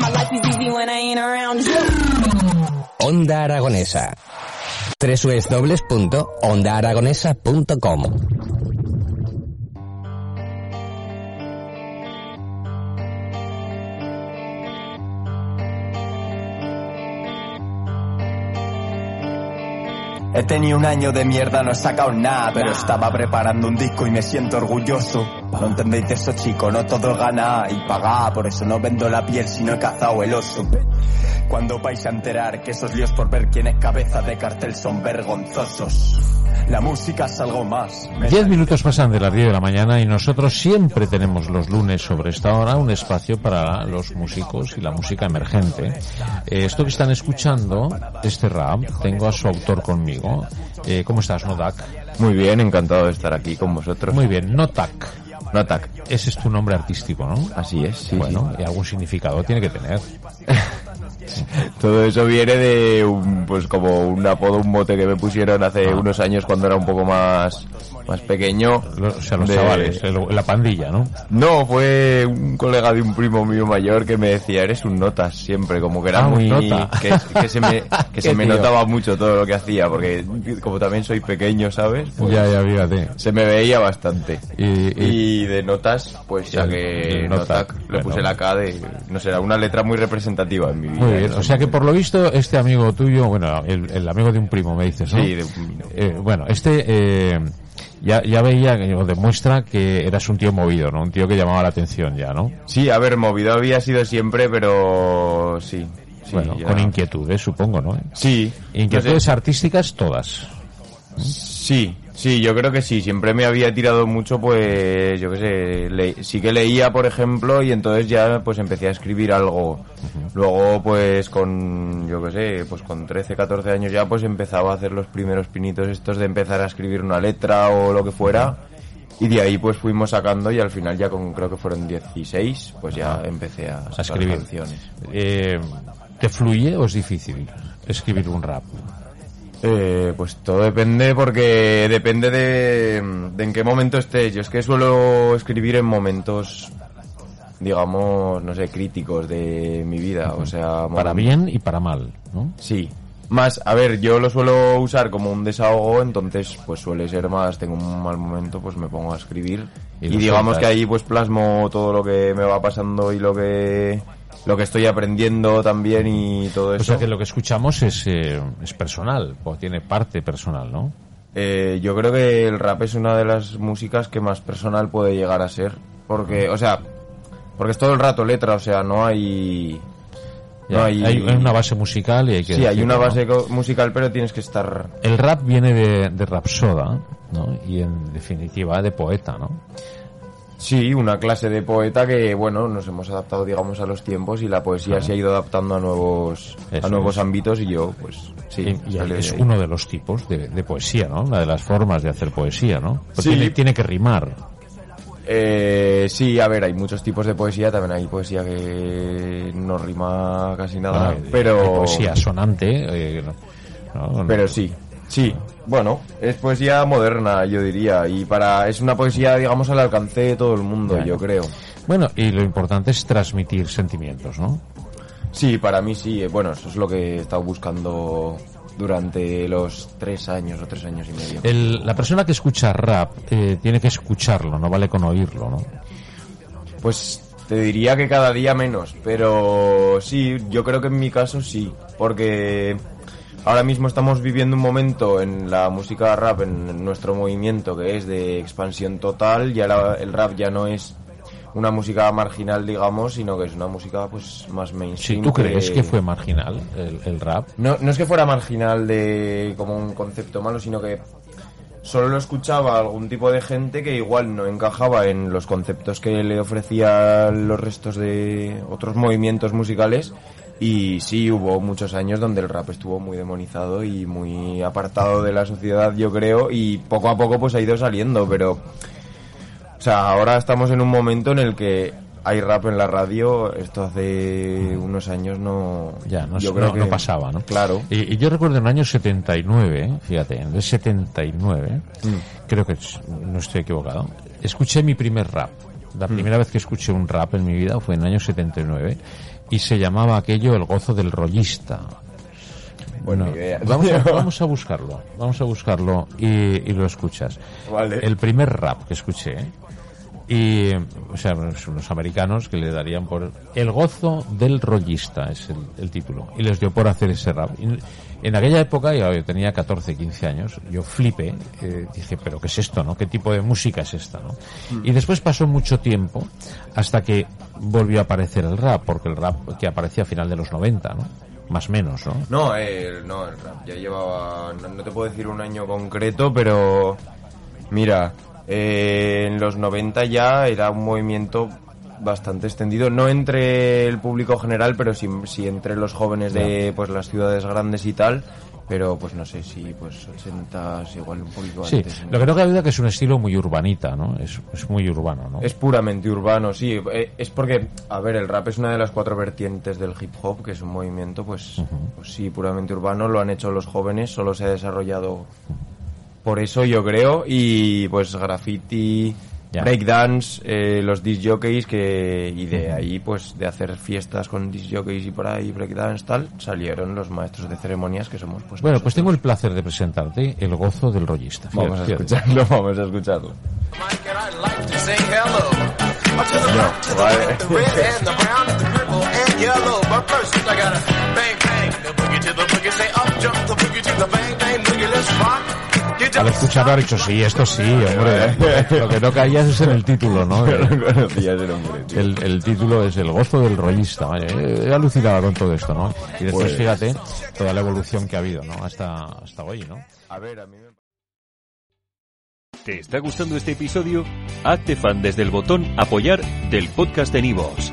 My life is easy when I ain't around. Onda Aragonesa. www.ondaaragonesa.com He tenido un año de mierda, no he sacado nada, pero estaba preparando un disco y me siento orgulloso. No entendéis de eso, chico, no todo es ganar y pagar, por eso no vendo la piel si no he cazado el oso. Cuando vais a enterar que esos líos por ver quién es cabeza de cartel son vergonzosos. La música es algo más. Diez minutos pasan de las 10 de la mañana y nosotros siempre tenemos los lunes sobre esta hora un espacio para los músicos y la música emergente. Eh, esto que están escuchando, este rap, tengo a su autor conmigo. Eh, ¿Cómo estás, Nodak? Muy bien, encantado de estar aquí con vosotros. Muy bien, Notak. Notak. Ese es tu nombre artístico, ¿no? Así es, sí. bueno, y algún significado tiene que tener. Todo eso viene de un, pues como un apodo, un mote que me pusieron hace Ah. unos años cuando era un poco más, más pequeño. Los- o sea, los De- chavales, la pandilla, ¿no? No, fue un colega de un primo mío mayor que me decía, eres un notas siempre, como que era Ah, muy... nota. Que, que se me, que se me notaba mucho todo lo que hacía, porque como también soy pequeño, ¿sabes? Pues ya, ya, fíjate. Se me veía bastante. Y, y- Y de notas, pues ya que Notac, le puse la K de, no sé, era una letra muy representativa en mi vida. Muy bien, o sea que por lo visto este amigo tuyo, bueno, el, el amigo de un primo me dices, ¿no? Sí, de- Eh, bueno, este eh, ya, ya veía, que- demuestra que eras un tío movido, ¿no? Un tío que llamaba la atención ya, ¿no? Sí, a ver, movido había sido siempre, pero sí. sí, bueno, ya. con inquietudes, supongo, ¿no? Sí. Inquietudes no sé, artísticas todas. sí, sí, yo creo que sí. Siempre me había tirado mucho, pues, yo qué sé, le- sí que leía, por ejemplo, y entonces ya pues empecé a escribir algo. Luego, pues, con, yo qué sé, pues con 13, 14 años ya, pues empezaba a hacer los primeros pinitos estos de empezar a escribir una letra o lo que fuera. Y de ahí pues fuimos sacando y al final ya con creo que fueron 16, pues ya empecé a, A escribir. canciones. Eh, ¿Te fluye o es difícil escribir un rap? Eh, pues todo depende porque depende de, de en qué momento estés. Yo es que suelo escribir en momentos, digamos, no sé, críticos de mi vida. O sea, Para bien y para mal, ¿no? Sí. Más, a ver, yo lo suelo usar como un desahogo, entonces pues suele ser más, tengo un mal momento, pues me pongo a escribir. Y digamos que ahí pues plasmo todo lo que me va pasando y lo que lo que estoy aprendiendo también y todo O eso. sea que lo que escuchamos es, eh, es personal, o tiene parte personal, ¿no? Eh, yo creo que el rap es una de las músicas que más personal puede llegar a ser. Porque, o sea, porque es todo el rato letra, o sea, no hay... Ya, no hay, hay una base musical y hay que Sí, hay una base musical, pero tienes que estar... El rap viene de, de rapsoda, ¿no? Y en definitiva de poeta, ¿no? Sí, una clase de poeta que, bueno, nos hemos adaptado, digamos, a los tiempos y la poesía se ha ido adaptando a nuevos, Eso a nuevos es. ámbitos y yo, pues, sí. y, y es uno de los tipos de, de poesía, ¿no? Una de las formas de hacer poesía, ¿no? Pues Sí. tiene, tiene que rimar. Eh, sí, a ver, hay muchos tipos de poesía, también hay poesía que no rima casi nada, pero... hay poesía sonante, eh, ¿no? Pero sí, sí. Bueno, es poesía moderna, yo diría, y para es una poesía, digamos, al alcance de todo el mundo, yo creo. Bueno, y lo importante es transmitir sentimientos, ¿no? Sí, para mí sí. eh, Bueno, eso es lo que he estado buscando durante los tres años o tres años y medio. El- la persona que escucha rap eh, tiene que escucharlo, no vale con oírlo, ¿no? Pues te diría que cada día menos, pero sí, yo creo que en mi caso sí, porque ahora mismo estamos viviendo un momento en la música rap, en nuestro movimiento, que es de expansión total, ya la- el rap ya no es una música marginal, digamos, sino que es una música pues más Si mainstream. tú crees que fue marginal el, el rap, No, no es que fuera marginal de como un concepto malo, sino que solo lo escuchaba algún tipo de gente que igual no encajaba en los conceptos que le ofrecían los restos de otros movimientos musicales. Y sí, hubo muchos años donde el rap estuvo muy demonizado y muy apartado de la sociedad, yo creo, y poco a poco pues ha ido saliendo, pero... O sea, ahora estamos en un momento en el que hay rap en la radio, esto hace unos años no... ya no, yo no- creo que no pasaba, ¿no? Claro. Y, y yo recuerdo en el año 79, ¿eh? fíjate, en el 79, Mm. creo que no estoy equivocado, escuché mi primer rap. La Mm. primera vez que escuché un rap en mi vida fue en el año 79, y se llamaba aquello El gozo del rollista. Bueno, vamos a, tío. vamos a buscarlo, vamos a buscarlo y, y lo escuchas. Vale. El primer rap que escuché. Y, o sea, unos, americanos que le darían por El gozo del rollista, es el, el título, y les dio por hacer ese rap. Y en aquella época, yo, yo tenía 14, 15 años, yo flipé, eh, dije, pero ¿qué es esto, no? ¿Qué tipo de música es esta, no? Y después pasó mucho tiempo hasta que volvió a aparecer el rap, porque el rap que aparecía a final de los 90, ¿no? Más o menos, ¿no? No, eh, no, el rap ya llevaba, no, no te puedo decir un año concreto, pero mira, eh, en los 90 ya era un movimiento bastante extendido, no entre el público general, pero sí, sí entre los jóvenes de pues las ciudades grandes y tal, pero pues no sé si pues 80 igual un poquito Sí, antes. ¿no? lo que no cabe duda que es un estilo muy urbanita, ¿no? Es, es muy urbano, ¿no? Es puramente urbano, sí. Eh, Es porque, a ver, el rap es una de las cuatro vertientes del hip hop, que es un movimiento, pues, pues sí, puramente urbano. Lo han hecho los jóvenes, solo se ha desarrollado por eso, yo creo. Y pues graffiti, Ya. breakdance, eh, los disc jockeys, que, y de ahí, pues, de hacer fiestas con disc jockeys y por ahí, breakdance, tal, salieron los maestros de ceremonias que somos, pues. Bueno, pues tengo el placer de presentarte El gozo del rollista. Vamos a escucharlo, vamos a escucharlo. No, vale. Escucharlo ha dicho, sí, esto sí, hombre. Lo que no caías es en el título, ¿no? El, el título es El gozo del rollista. He, he alucinado con todo esto, ¿no? Y después, Pues- fíjate, toda la evolución que ha habido, ¿no? Hasta, hasta hoy, ¿no? A ver, a mí me... ¿Te está gustando este episodio? Hazte fan desde el botón Apoyar del podcast de Nivos.